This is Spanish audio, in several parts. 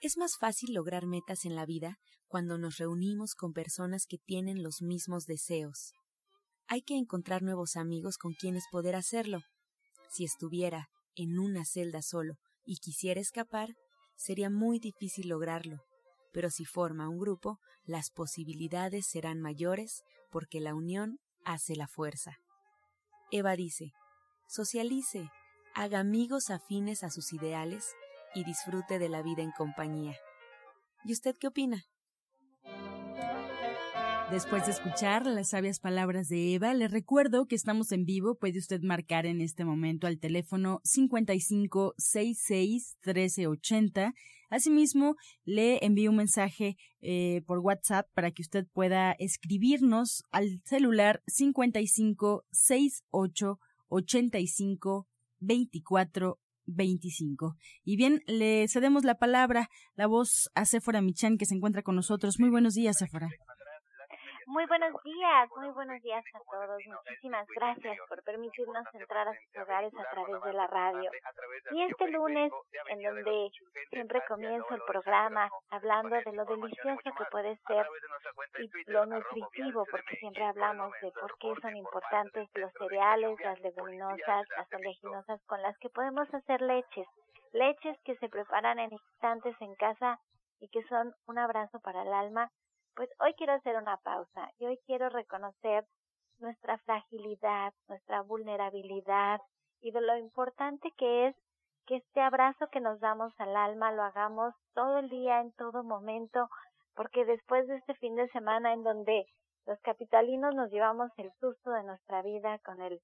Es más fácil lograr metas en la vida cuando nos reunimos con personas que tienen los mismos deseos. Hay que encontrar nuevos amigos con quienes poder hacerlo. Si estuviera en una celda solo y quisiera escapar, sería muy difícil lograrlo. Pero si forma un grupo, las posibilidades serán mayores porque la unión hace la fuerza. Eva dice, socialice, haga amigos afines a sus ideales y disfrute de la vida en compañía. ¿Y usted qué opina? Después de escuchar las sabias palabras de Eva, le recuerdo que estamos en vivo. Puede usted marcar en este momento al teléfono 5566-1380. Asimismo, le envío un mensaje eh, por WhatsApp para que usted pueda escribirnos al celular 5568852425. Y bien, le cedemos la palabra, la voz a Sephora Michan, que se encuentra con nosotros. Muy buenos días, Sephora. Muy buenos días, muy buenos días a todos. Muchísimas gracias por permitirnos entrar a sus hogares a través de la radio. Y este lunes, en donde siempre comienzo el programa hablando de lo delicioso que puede ser y lo nutritivo, porque siempre hablamos de por qué son importantes los cereales, las leguminosas, las oleaginosas con las que podemos hacer leches. Leches que se preparan en instantes en casa y que son un abrazo para el alma pues hoy quiero hacer una pausa y hoy quiero reconocer nuestra fragilidad, nuestra vulnerabilidad y de lo importante que es que este abrazo que nos damos al alma lo hagamos todo el día, en todo momento, porque después de este fin de semana en donde los capitalinos nos llevamos el susto de nuestra vida con el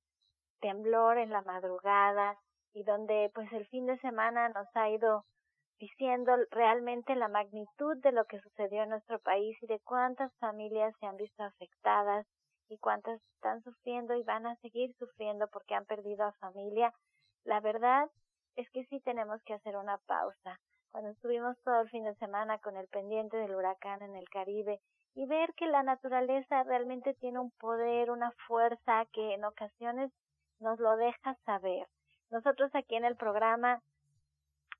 temblor en la madrugada y donde pues el fin de semana nos ha ido diciendo realmente la magnitud de lo que sucedió en nuestro país y de cuántas familias se han visto afectadas y cuántas están sufriendo y van a seguir sufriendo porque han perdido a familia. La verdad es que sí tenemos que hacer una pausa. Cuando estuvimos todo el fin de semana con el pendiente del huracán en el Caribe y ver que la naturaleza realmente tiene un poder, una fuerza que en ocasiones nos lo deja saber. Nosotros aquí en el programa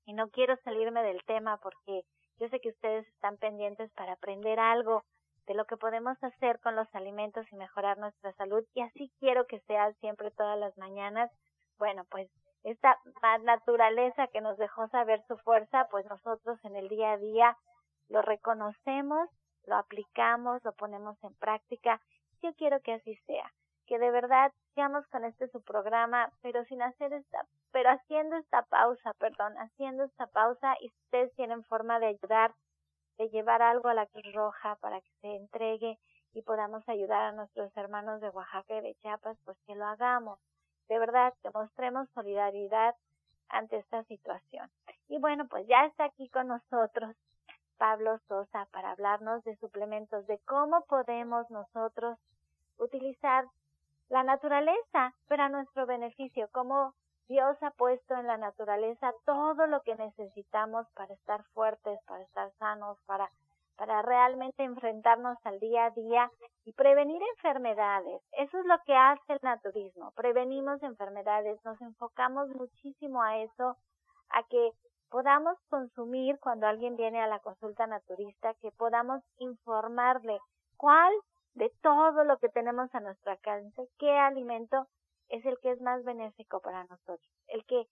y no quiero salirme del tema porque yo sé que ustedes están pendientes para aprender algo de lo que podemos hacer con los alimentos y mejorar nuestra salud y así quiero que sea siempre todas las mañanas. Bueno, pues esta naturaleza que nos dejó saber su fuerza, pues nosotros en el día a día lo reconocemos, lo aplicamos, lo ponemos en práctica. Yo quiero que así sea que de verdad con este su programa, pero sin hacer esta, pero haciendo esta pausa, perdón, haciendo esta pausa y ustedes tienen forma de ayudar, de llevar algo a la Cruz Roja para que se entregue y podamos ayudar a nuestros hermanos de Oaxaca y de Chiapas, pues que lo hagamos. De verdad, demostremos solidaridad ante esta situación. Y bueno, pues ya está aquí con nosotros Pablo Sosa para hablarnos de suplementos, de cómo podemos nosotros utilizar la naturaleza, pero a nuestro beneficio, como Dios ha puesto en la naturaleza todo lo que necesitamos para estar fuertes, para estar sanos, para, para realmente enfrentarnos al día a día y prevenir enfermedades. Eso es lo que hace el naturismo. Prevenimos enfermedades, nos enfocamos muchísimo a eso, a que podamos consumir cuando alguien viene a la consulta naturista, que podamos informarle cuál de todo lo que tenemos a nuestro alcance, qué alimento es el que es más benéfico para nosotros, el que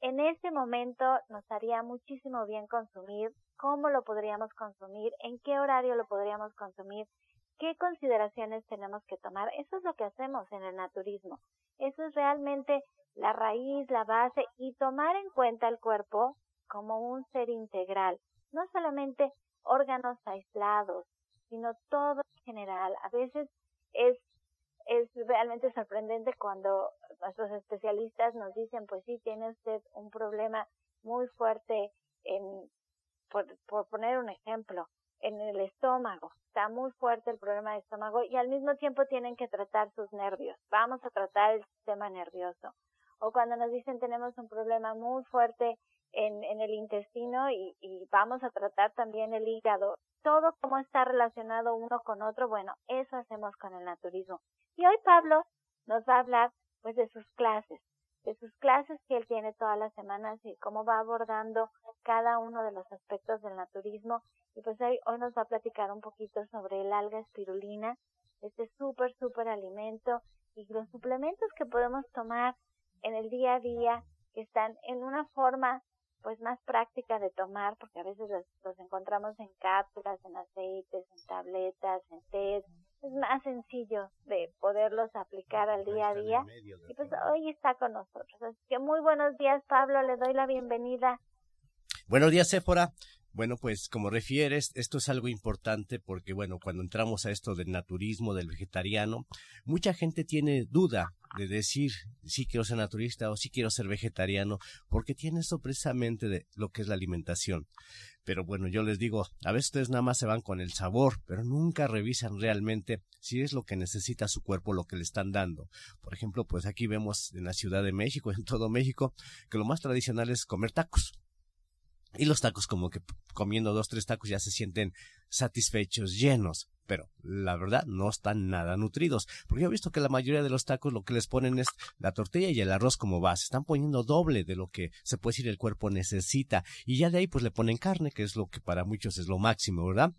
en ese momento nos haría muchísimo bien consumir, cómo lo podríamos consumir, en qué horario lo podríamos consumir, qué consideraciones tenemos que tomar. Eso es lo que hacemos en el naturismo. Eso es realmente la raíz, la base y tomar en cuenta el cuerpo como un ser integral, no solamente órganos aislados, sino todo en general. A veces es es realmente sorprendente cuando nuestros especialistas nos dicen, pues sí, tiene usted un problema muy fuerte en, por, por poner un ejemplo, en el estómago. Está muy fuerte el problema de estómago y al mismo tiempo tienen que tratar sus nervios. Vamos a tratar el sistema nervioso. O cuando nos dicen tenemos un problema muy fuerte en, en el intestino y, y vamos a tratar también el hígado. Todo cómo está relacionado uno con otro, bueno, eso hacemos con el naturismo. Y hoy Pablo nos va a hablar pues de sus clases, de sus clases que él tiene todas las semanas y cómo va abordando cada uno de los aspectos del naturismo. Y pues hoy, hoy nos va a platicar un poquito sobre el alga espirulina, este súper, súper alimento y los suplementos que podemos tomar en el día a día que están en una forma pues más práctica de tomar, porque a veces los, encontramos en cápsulas, en aceites, en tabletas, en té. Es más sencillo de poderlos aplicar al día a día. Y pues hoy está con nosotros. Así que muy buenos días, Pablo. Le doy la bienvenida. Buenos días, Sephora. Bueno, pues como refieres, esto es algo importante porque, bueno, cuando entramos a esto del naturismo, del vegetariano, mucha gente tiene duda de decir si quiero ser naturista o si quiero ser vegetariano, porque tiene eso precisamente de lo que es la alimentación. Pero bueno, yo les digo, a veces ustedes nada más se van con el sabor, pero nunca revisan realmente si es lo que necesita su cuerpo, lo que le están dando. Por ejemplo, pues aquí vemos en la Ciudad de México, en todo México, que lo más tradicional es comer tacos. Y los tacos como que comiendo dos, tres tacos ya se sienten satisfechos, llenos. Pero la verdad no están nada nutridos. Porque yo he visto que la mayoría de los tacos lo que les ponen es la tortilla y el arroz como base. Están poniendo doble de lo que se puede decir el cuerpo necesita. Y ya de ahí pues le ponen carne, que es lo que para muchos es lo máximo, ¿verdad?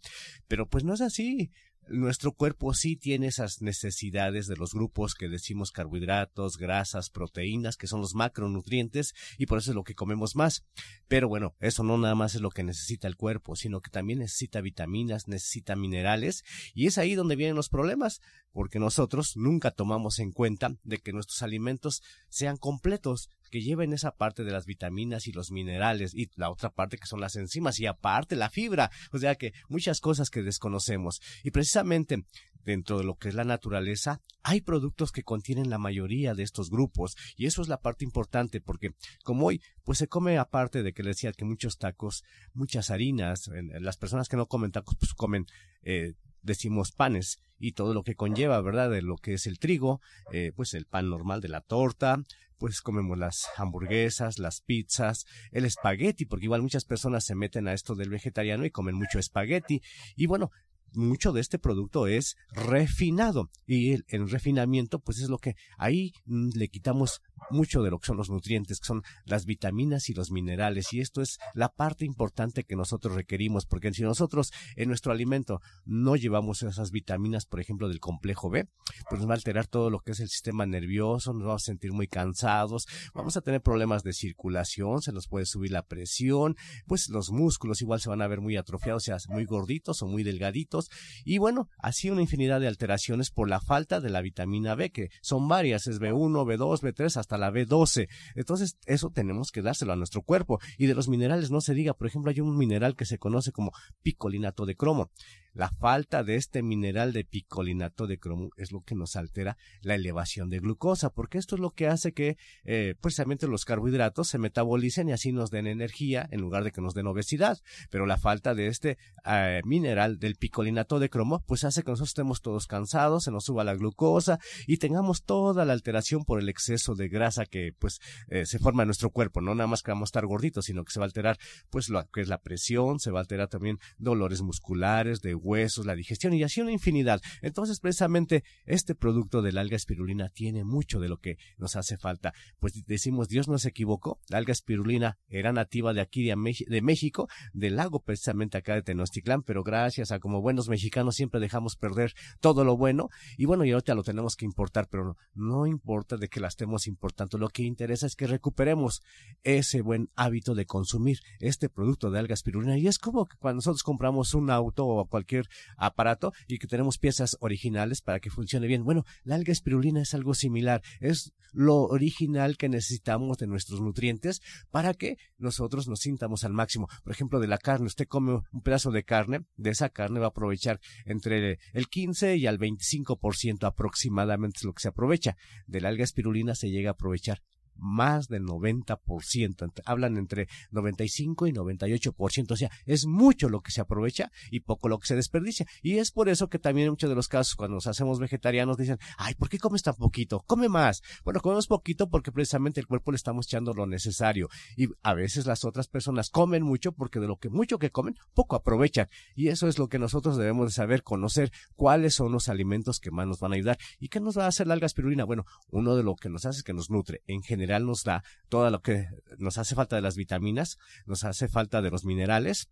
Pero pues no es así nuestro cuerpo sí tiene esas necesidades de los grupos que decimos carbohidratos, grasas, proteínas, que son los macronutrientes, y por eso es lo que comemos más. Pero bueno, eso no nada más es lo que necesita el cuerpo, sino que también necesita vitaminas, necesita minerales, y es ahí donde vienen los problemas, porque nosotros nunca tomamos en cuenta de que nuestros alimentos sean completos, que lleven esa parte de las vitaminas y los minerales y la otra parte que son las enzimas y aparte la fibra, o sea que muchas cosas que desconocemos. Y precisamente dentro de lo que es la naturaleza hay productos que contienen la mayoría de estos grupos. Y eso es la parte importante porque como hoy pues se come aparte de que le decía que muchos tacos, muchas harinas, las personas que no comen tacos pues comen eh, decimos panes y todo lo que conlleva, ¿verdad? De lo que es el trigo, eh, pues el pan normal de la torta, pues comemos las hamburguesas, las pizzas, el espagueti, porque igual muchas personas se meten a esto del vegetariano y comen mucho espagueti. Y bueno, mucho de este producto es refinado. Y el, refinamiento pues es lo que ahí mm, le quitamos mucho de lo que son los nutrientes, que son las vitaminas y los minerales. Y esto es la parte importante que nosotros requerimos porque si nosotros en nuestro alimento no llevamos esas vitaminas, por ejemplo, del complejo B, pues nos va a alterar todo lo que es el sistema nervioso, nos vamos a sentir muy cansados, vamos a tener problemas de circulación, se nos puede subir la presión, pues los músculos igual se van a ver muy atrofiados, sea muy gorditos o muy delgaditos y bueno, así una infinidad de alteraciones por la falta de la vitamina B, que son varias, es B1, B2, B3, hasta la B12. Entonces, eso tenemos que dárselo a nuestro cuerpo. Y de los minerales no se diga, por ejemplo, hay un mineral que se conoce como picolinato de cromo. La falta de este mineral de picolinato de cromo es lo que nos altera la elevación de glucosa, porque esto es lo que hace que eh, precisamente los carbohidratos se metabolicen y así nos den energía en lugar de que nos den obesidad. Pero la falta de este eh, mineral del picolinato de cromo pues hace que nosotros estemos todos cansados, se nos suba la glucosa y tengamos toda la alteración por el exceso de grasa que pues eh, se forma en nuestro cuerpo. No nada más que vamos a estar gorditos, sino que se va a alterar pues lo que es la presión, se va a alterar también dolores musculares, de huesos, la digestión y así una infinidad. Entonces, precisamente, este producto del alga espirulina tiene mucho de lo que nos hace falta. Pues decimos, Dios no se equivocó, la alga espirulina era nativa de aquí, de, México, del lago precisamente acá de Tenochtitlán, pero gracias a como buenos mexicanos siempre dejamos perder todo lo bueno y bueno, y ahorita lo tenemos que importar, pero no, no importa de que la estemos importando, lo que interesa es que recuperemos ese buen hábito de consumir este producto de alga espirulina y es como que cuando nosotros compramos un auto o cualquier cualquier aparato y que tenemos piezas originales para que funcione bien. Bueno, la alga espirulina es algo similar, es lo original que necesitamos de nuestros nutrientes para que nosotros nos sintamos al máximo. Por ejemplo, de la carne, usted come un pedazo de carne, de esa carne va a aprovechar entre el 15 y al 25% aproximadamente es lo que se aprovecha. De la alga espirulina se llega a aprovechar más del 90%, hablan entre 95 y 98%, o sea, es mucho lo que se aprovecha y poco lo que se desperdicia. Y es por eso que también en muchos de los casos cuando nos hacemos vegetarianos dicen, ay, ¿por qué comes tan poquito? Come más. Bueno, comemos poquito porque precisamente el cuerpo le estamos echando lo necesario. Y a veces las otras personas comen mucho porque de lo que mucho que comen, poco aprovechan. Y eso es lo que nosotros debemos de saber, conocer cuáles son los alimentos que más nos van a ayudar. ¿Y qué nos va a hacer la alga espirulina? Bueno, uno de lo que nos hace es que nos nutre. En general, nos da todo lo que nos hace falta de las vitaminas, nos hace falta de los minerales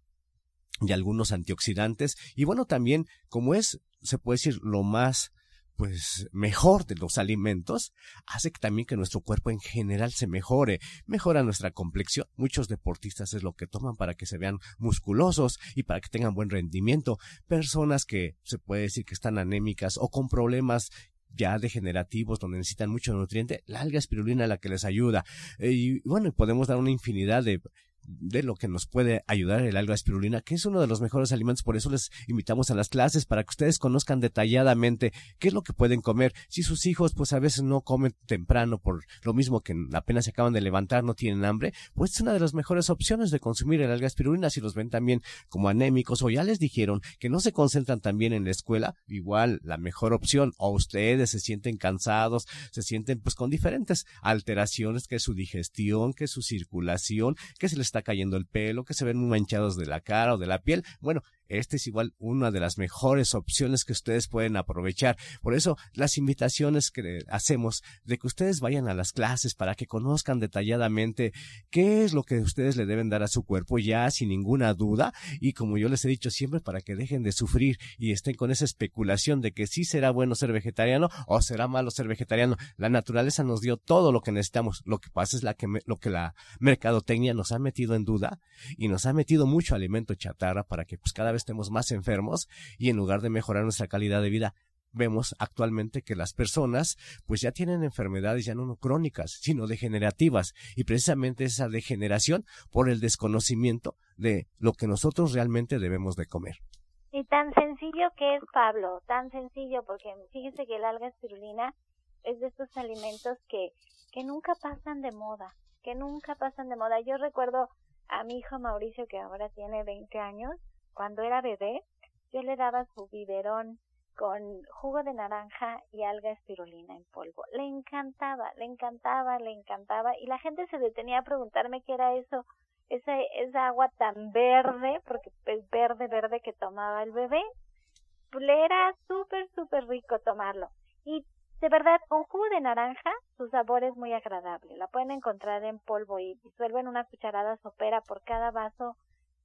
y algunos antioxidantes. Y bueno, también como es, se puede decir, lo más pues mejor de los alimentos, hace también que nuestro cuerpo en general se mejore, mejora nuestra complexión. Muchos deportistas es lo que toman para que se vean musculosos y para que tengan buen rendimiento. Personas que se puede decir que están anémicas o con problemas ya degenerativos donde necesitan mucho nutriente, la alga espirulina es la que les ayuda. Eh, y bueno, podemos dar una infinidad de de lo que nos puede ayudar el alga espirulina, que es uno de los mejores alimentos, por eso les invitamos a las clases para que ustedes conozcan detalladamente qué es lo que pueden comer. Si sus hijos pues a veces no comen temprano por lo mismo que apenas se acaban de levantar, no tienen hambre, pues es una de las mejores opciones de consumir el alga espirulina si los ven también como anémicos o ya les dijeron que no se concentran también en la escuela, igual la mejor opción o ustedes se sienten cansados, se sienten pues con diferentes alteraciones que su digestión, que su circulación, que se les está cayendo el pelo, que se ven manchados de la cara o de la piel. Bueno, esta es igual una de las mejores opciones que ustedes pueden aprovechar. Por eso, las invitaciones que hacemos de que ustedes vayan a las clases para que conozcan detalladamente qué es lo que ustedes le deben dar a su cuerpo ya sin ninguna duda y como yo les he dicho siempre para que dejen de sufrir y estén con esa especulación de que sí será bueno ser vegetariano o será malo ser vegetariano. La naturaleza nos dio todo lo que necesitamos. Lo que pasa es la que lo que la mercadotecnia nos ha metido en duda y nos ha metido mucho alimento chatarra para que pues cada vez estemos más enfermos y en lugar de mejorar nuestra calidad de vida, vemos actualmente que las personas pues ya tienen enfermedades ya no crónicas, sino degenerativas y precisamente esa degeneración por el desconocimiento de lo que nosotros realmente debemos de comer. Y tan sencillo que es, Pablo, tan sencillo, porque fíjese que el alga espirulina es de estos alimentos que, que nunca pasan de moda, que nunca pasan de moda. Yo recuerdo a mi hijo Mauricio, que ahora tiene 20 años, cuando era bebé, yo le daba su biberón con jugo de naranja y alga espirulina en polvo. Le encantaba, le encantaba, le encantaba. Y la gente se detenía a preguntarme qué era eso, esa, esa agua tan verde, porque es verde, verde que tomaba el bebé. Le era súper, súper rico tomarlo. Y de verdad, con jugo de naranja, su sabor es muy agradable. La pueden encontrar en polvo y disuelven una cucharada sopera por cada vaso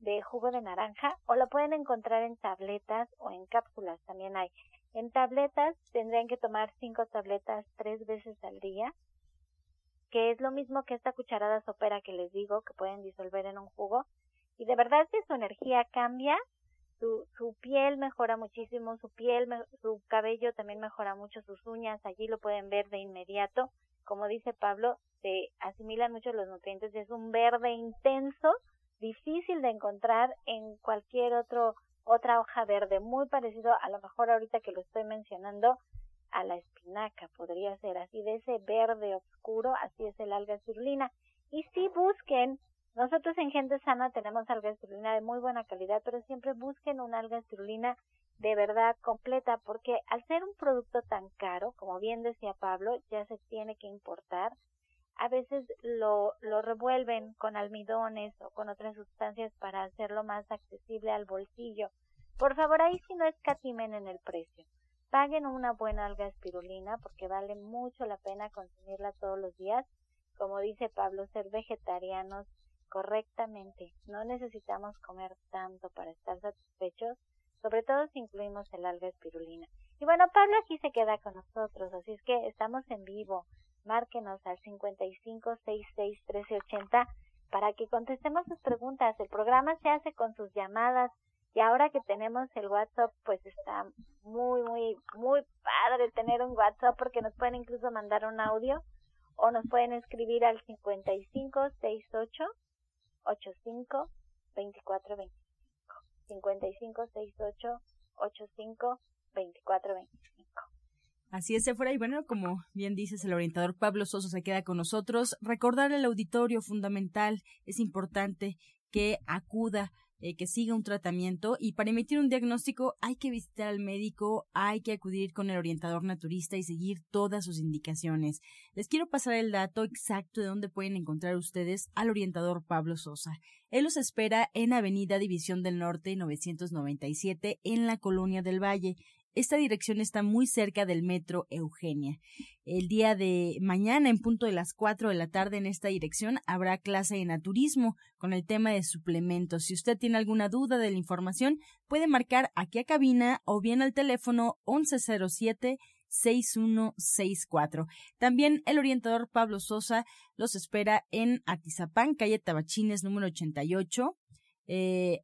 de jugo de naranja o lo pueden encontrar en tabletas o en cápsulas también hay. En tabletas tendrían que tomar cinco tabletas tres veces al día, que es lo mismo que esta cucharada sopera que les digo que pueden disolver en un jugo. Y de verdad que su energía cambia, su, su piel mejora muchísimo, su piel, su cabello también mejora mucho, sus uñas, allí lo pueden ver de inmediato. Como dice Pablo, se asimilan mucho los nutrientes, es un verde intenso difícil de encontrar en cualquier otro otra hoja verde, muy parecido a lo mejor ahorita que lo estoy mencionando a la espinaca, podría ser así de ese verde oscuro, así es el alga espirulina. Y si busquen, nosotros en Gente Sana tenemos alga espirulina de muy buena calidad, pero siempre busquen una alga espirulina de verdad completa, porque al ser un producto tan caro, como bien decía Pablo, ya se tiene que importar, a veces lo, lo revuelven con almidones o con otras sustancias para hacerlo más accesible al bolsillo. Por favor, ahí si no escatimen en el precio. Paguen una buena alga espirulina porque vale mucho la pena consumirla todos los días. Como dice Pablo, ser vegetarianos correctamente. No necesitamos comer tanto para estar satisfechos, sobre todo si incluimos el alga espirulina. Y bueno, Pablo aquí se queda con nosotros, así es que estamos en vivo márquenos al 55661380 para que contestemos sus preguntas. El programa se hace con sus llamadas Y ahora que tenemos el WhatsApp, pues está muy, muy, muy padre tener un WhatsApp porque nos pueden incluso mandar un audio o nos pueden escribir al 5568 85 24 25. 5568 85 24 25. Así es, Sephora. Y bueno, como bien dices, el orientador Pablo Soso se queda con nosotros. Recordar al auditorio fundamental, es importante que acuda eh, que siga un tratamiento y para emitir un diagnóstico hay que visitar al médico, hay que acudir con el orientador naturista y seguir todas sus indicaciones. Les quiero pasar el dato exacto de dónde pueden encontrar ustedes al orientador Pablo Sosa. Él los espera en Avenida División del Norte 997 en la Colonia del Valle. Esta dirección está muy cerca del metro Eugenia. El día de mañana, en punto de las 4 de la tarde, en esta dirección habrá clase de naturismo con el tema de suplementos. Si usted tiene alguna duda de la información, puede marcar aquí a cabina o bien al teléfono 1107 6164. También el orientador Pablo Sosa los espera en Atizapán, calle Tabachines número 88. Eh,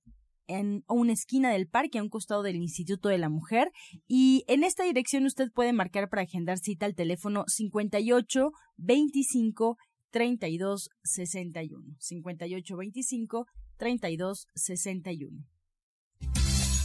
en una esquina del parque a un costado del Instituto de la Mujer. Y en esta dirección usted puede marcar para agendar cita al teléfono 58 25 32 61 58 25 32 61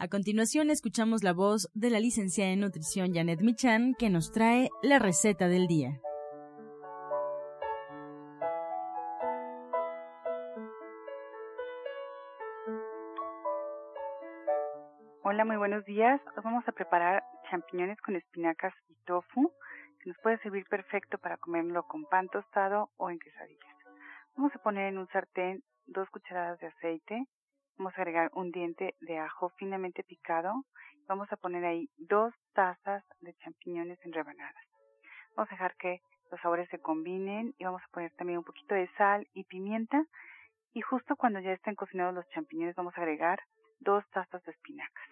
A continuación escuchamos la voz de la licenciada en nutrición Janet Michan que nos trae la receta del día. Hola, muy buenos días. Hoy vamos a preparar champiñones con espinacas y tofu, que nos puede servir perfecto para comerlo con pan tostado o en quesadillas. Vamos a poner en un sartén dos cucharadas de aceite, Vamos a agregar un diente de ajo finamente picado. Vamos a poner ahí dos tazas de champiñones en rebanadas. Vamos a dejar que los sabores se combinen y vamos a poner también un poquito de sal y pimienta. Y justo cuando ya estén cocinados los champiñones vamos a agregar dos tazas de espinacas,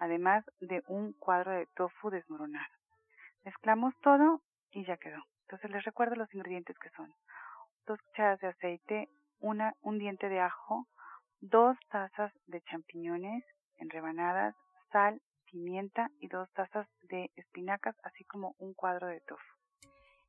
además de un cuadro de tofu desmoronado. Mezclamos todo y ya quedó. Entonces les recuerdo los ingredientes que son dos cucharadas de aceite, una, un diente de ajo, dos tazas de champiñones en rebanadas, sal, pimienta y dos tazas de espinacas, así como un cuadro de tofu.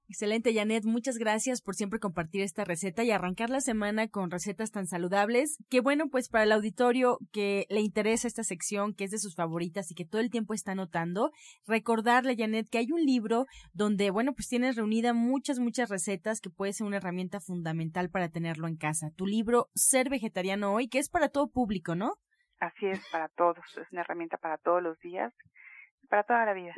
Excelente, Janet. Muchas gracias por siempre compartir esta receta y arrancar la semana con recetas tan saludables. Qué bueno, pues para el auditorio que le interesa esta sección, que es de sus favoritas y que todo el tiempo está anotando, recordarle, Janet, que hay un libro donde, bueno, pues tienes reunida muchas, muchas recetas que puede ser una herramienta fundamental para tenerlo en casa. Tu libro, Ser Vegetariano Hoy, que es para todo público, ¿no? Así es, para todos. Es una herramienta para todos los días, para toda la vida.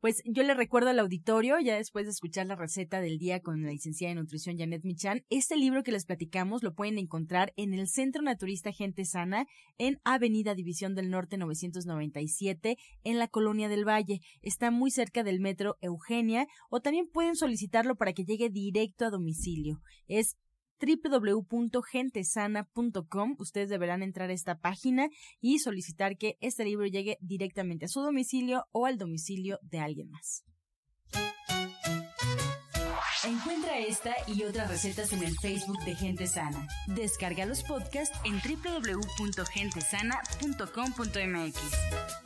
Pues yo le recuerdo al auditorio, ya después de escuchar la receta del día con la licenciada de nutrición Janet Michan, este libro que les platicamos lo pueden encontrar en el Centro Naturista Gente Sana en Avenida División del Norte 997 en la Colonia del Valle. Está muy cerca del metro Eugenia o también pueden solicitarlo para que llegue directo a domicilio. Es www.gentesana.com. Ustedes deberán entrar a esta página y solicitar que este libro llegue directamente a su domicilio o al domicilio de alguien más. Encuentra esta y otras recetas en el Facebook de Gente Sana. Descarga los podcasts en www.gentesana.com.mx.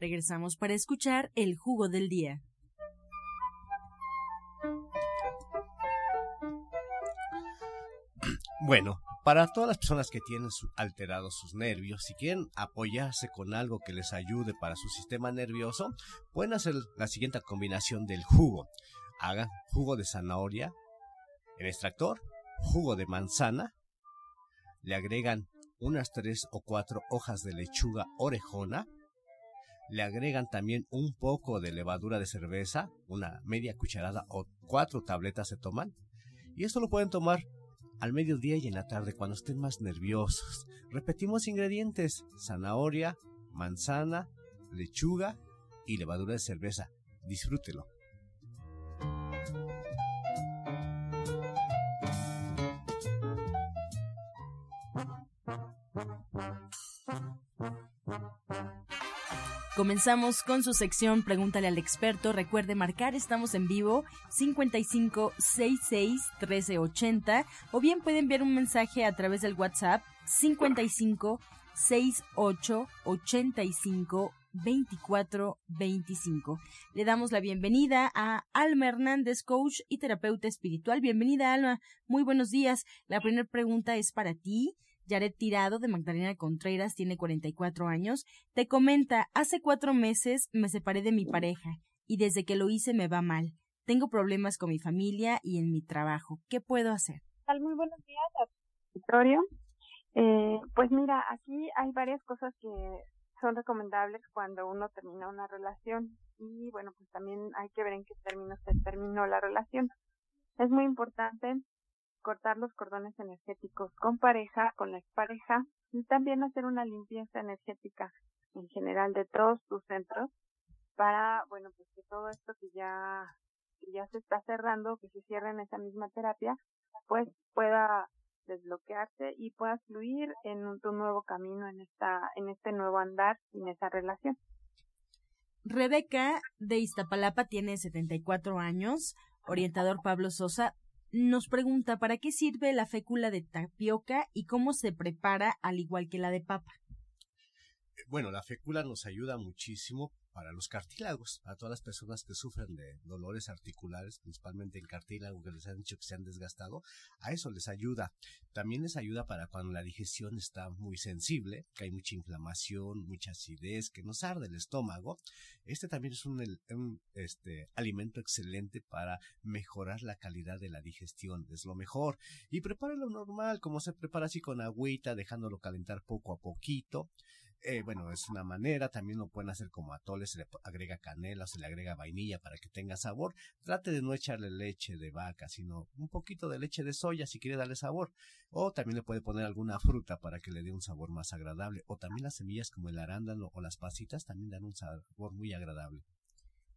Regresamos para escuchar el jugo del día. Bueno, Para todas las personas que tienen alterados sus nervios, si quieren apoyarse con algo que les ayude para su sistema nervioso, pueden hacer la siguiente combinación del jugo. Hagan jugo de zanahoria en extractor, jugo de manzana, le agregan unas tres o cuatro hojas de lechuga orejona, le agregan también un poco de levadura de cerveza, una media cucharada o cuatro tabletas se toman, y esto lo pueden tomar al mediodía y en la tarde cuando estén más nerviosos. Repetimos ingredientes, zanahoria, manzana, lechuga y levadura de cerveza. Disfrútelo. Comenzamos con su sección Pregúntale al experto. Recuerde marcar, estamos en vivo 55661380 o bien puede enviar un mensaje a través del WhatsApp 55 Le damos la bienvenida a Alma Hernández, coach y terapeuta espiritual. Bienvenida, Alma. Muy buenos días. La primera pregunta es para ti. Yaret Tirado, de Magdalena Contreras, tiene 44 años, te comenta, hace cuatro meses me separé de mi pareja y desde que lo hice me va mal. Tengo problemas con mi familia y en mi trabajo. ¿Qué puedo hacer? Muy buenos días, Victoria. Eh, pues mira, aquí hay varias cosas que son recomendables cuando uno termina una relación y bueno, pues también hay que ver en qué términos se terminó la relación. Es muy importante cortar los cordones energéticos con pareja, con la expareja y también hacer una limpieza energética en general de todos tus centros para, bueno, pues que todo esto que ya, que ya se está cerrando, que se cierre en esa misma terapia, pues pueda desbloquearse y pueda fluir en un, tu nuevo camino, en esta, en este nuevo andar, en esa relación. Rebeca de Iztapalapa tiene 74 años. Orientador Pablo Sosa nos pregunta para qué sirve la fécula de tapioca y cómo se prepara al igual que la de papa. Eh, bueno, la fécula nos ayuda muchísimo para los cartílagos, a todas las personas que sufren de dolores articulares, principalmente en cartílago, que les han dicho que se han desgastado, a eso les ayuda. También les ayuda para cuando la digestión está muy sensible, que hay mucha inflamación, mucha acidez, que nos arde el estómago. Este también es un, este, alimento excelente para mejorar la calidad de la digestión, es lo mejor. Y prepáralo normal, como se prepara así con agüita, dejándolo calentar poco a poquito. Eh, bueno, es una manera, también lo pueden hacer como atole, se le agrega canela, se le agrega vainilla para que tenga sabor. Trate de no echarle leche de vaca, sino un poquito de leche de soya si quiere darle sabor. O también le puede poner alguna fruta para que le dé un sabor más agradable. O también las semillas como el arándano o las pasitas también dan un sabor muy agradable.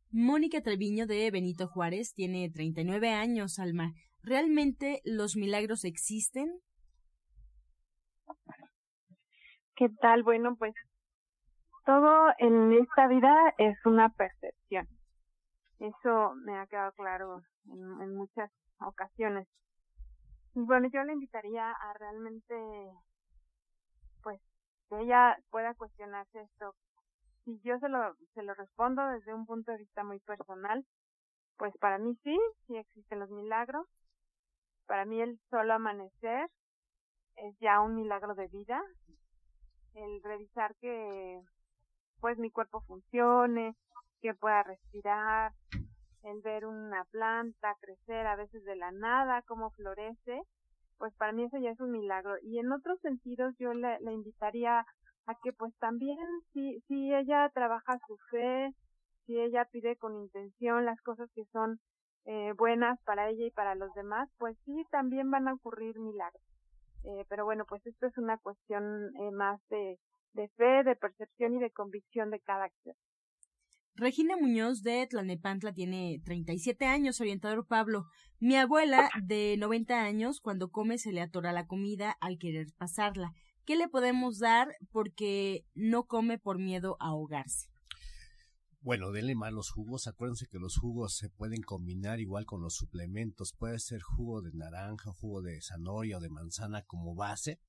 Mónica Treviño de Benito Juárez tiene 39 años, Alma. ¿Realmente los milagros existen? ¿Qué tal? Bueno, pues todo en esta vida es una percepción. Eso me ha quedado claro en, muchas ocasiones. Bueno, yo le invitaría a realmente, pues, que ella pueda cuestionarse esto. Si yo se lo, se lo respondo desde un punto de vista muy personal, pues para mí sí, sí existen los milagros. Para mí el solo amanecer es ya un milagro de vida el revisar que pues mi cuerpo funcione, que pueda respirar, el ver una planta crecer a veces de la nada, cómo florece, pues para mí eso ya es un milagro. Y en otros sentidos yo le, invitaría a que pues también si, si ella trabaja su fe, si ella pide con intención las cosas que son eh, buenas para ella y para los demás, pues sí, también van a ocurrir milagros. Eh, pero bueno, pues esto es una cuestión eh, más de, fe, de percepción y de convicción de cada. Regina Muñoz de Tlanepantla tiene 37 años, orientador Pablo. Mi abuela de 90 años, cuando come se le atora la comida al querer pasarla. ¿Qué le podemos dar porque no come por miedo a ahogarse? Bueno, denle más los jugos. Acuérdense que los jugos se pueden combinar igual con los suplementos. Puede ser jugo de naranja, jugo de zanahoria o de manzana como base.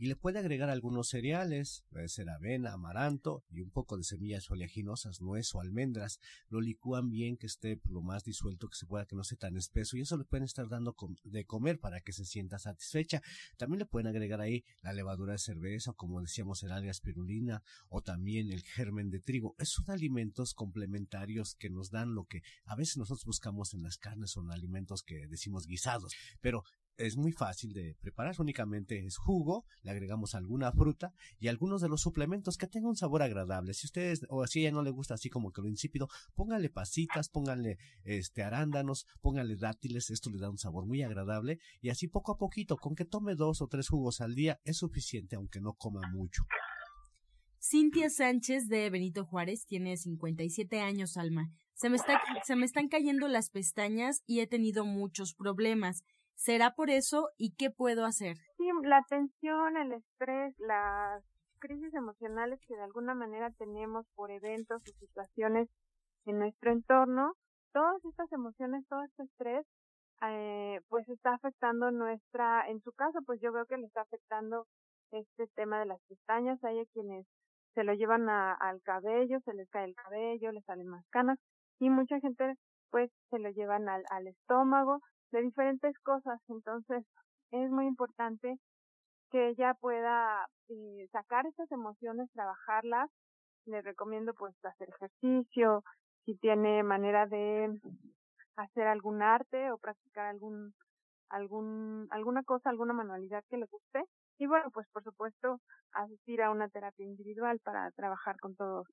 Y le puede agregar algunos cereales, puede ser avena, amaranto y un poco de semillas oleaginosas, nuez o almendras. Lo licúan bien que esté lo más disuelto que se pueda, que no sea tan espeso y eso le pueden estar dando de comer para que se sienta satisfecha. También le pueden agregar ahí la levadura de cerveza o como decíamos el alga espirulina o también el germen de trigo. Esos alimentos complementarios que nos dan lo que a veces nosotros buscamos en las carnes, son alimentos que decimos guisados, pero es muy fácil de preparar, únicamente es jugo, le agregamos alguna fruta y algunos de los suplementos que tengan un sabor agradable. Si ustedes o si a ella no le gusta así como que lo insípido, pónganle pasitas, pónganle este arándanos, pónganle dátiles, esto le da un sabor muy agradable y así poco a poquito, con que tome dos o tres jugos al día es suficiente aunque no coma mucho. Cintia Sánchez de Benito Juárez tiene 57 años, Alma. Se me, está, se me están cayendo las pestañas y he tenido muchos problemas. ¿Será por eso y qué puedo hacer? Sí, la tensión, el estrés, las crisis emocionales que de alguna manera tenemos por eventos o situaciones en nuestro entorno, todas estas emociones, todo este estrés, eh, pues está afectando nuestra, en su caso, pues yo veo que le está afectando este tema de las pestañas. Hay quienes se lo llevan al cabello, se les cae el cabello, les salen más canas y mucha gente pues se lo llevan al, al estómago de diferentes cosas. Entonces, es muy importante que ella pueda eh, sacar esas emociones, trabajarlas. Le recomiendo pues hacer ejercicio, si tiene manera de hacer algún arte o practicar algún algún alguna cosa, alguna manualidad que le guste y bueno, pues por supuesto asistir a una terapia individual para trabajar con todo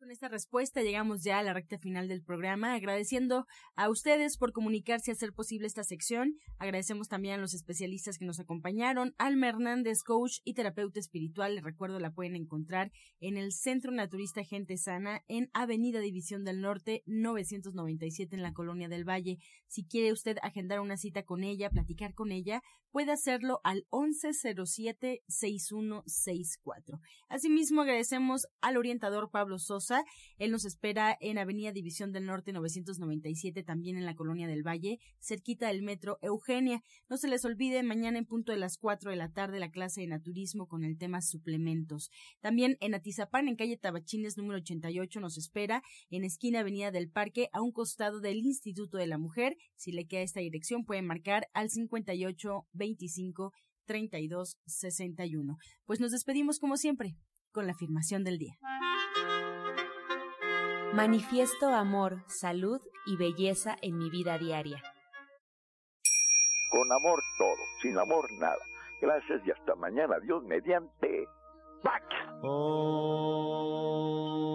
con esta respuesta llegamos ya a la recta final del programa, agradeciendo a ustedes por comunicarse y hacer posible esta sección. Agradecemos también a los especialistas que nos acompañaron, Alma Hernández, coach y terapeuta espiritual. Les recuerdo, la pueden encontrar en el Centro Naturista Gente Sana en Avenida División del Norte 997 en la Colonia del Valle. Si quiere usted agendar una cita con ella, platicar con ella, puede hacerlo al 1107-6164. Asimismo, agradecemos al orientador Pablo Sosa él nos espera en Avenida División del Norte 997, también en la Colonia del Valle, cerquita del Metro Eugenia. No se les olvide, mañana en punto de las 4 de la tarde, la clase de naturismo con el tema suplementos. También en Atizapán, en calle Tabachines número 88, nos espera en esquina Avenida del Parque, a un costado del Instituto de la Mujer. Si le queda esta dirección, puede marcar al 58 25 32 61. Pues nos despedimos como siempre con la afirmación del día. Manifiesto amor, salud y belleza en mi vida diaria. Con amor todo, sin amor nada. Gracias y hasta mañana. Dios mediante. ¡Pax! Oh.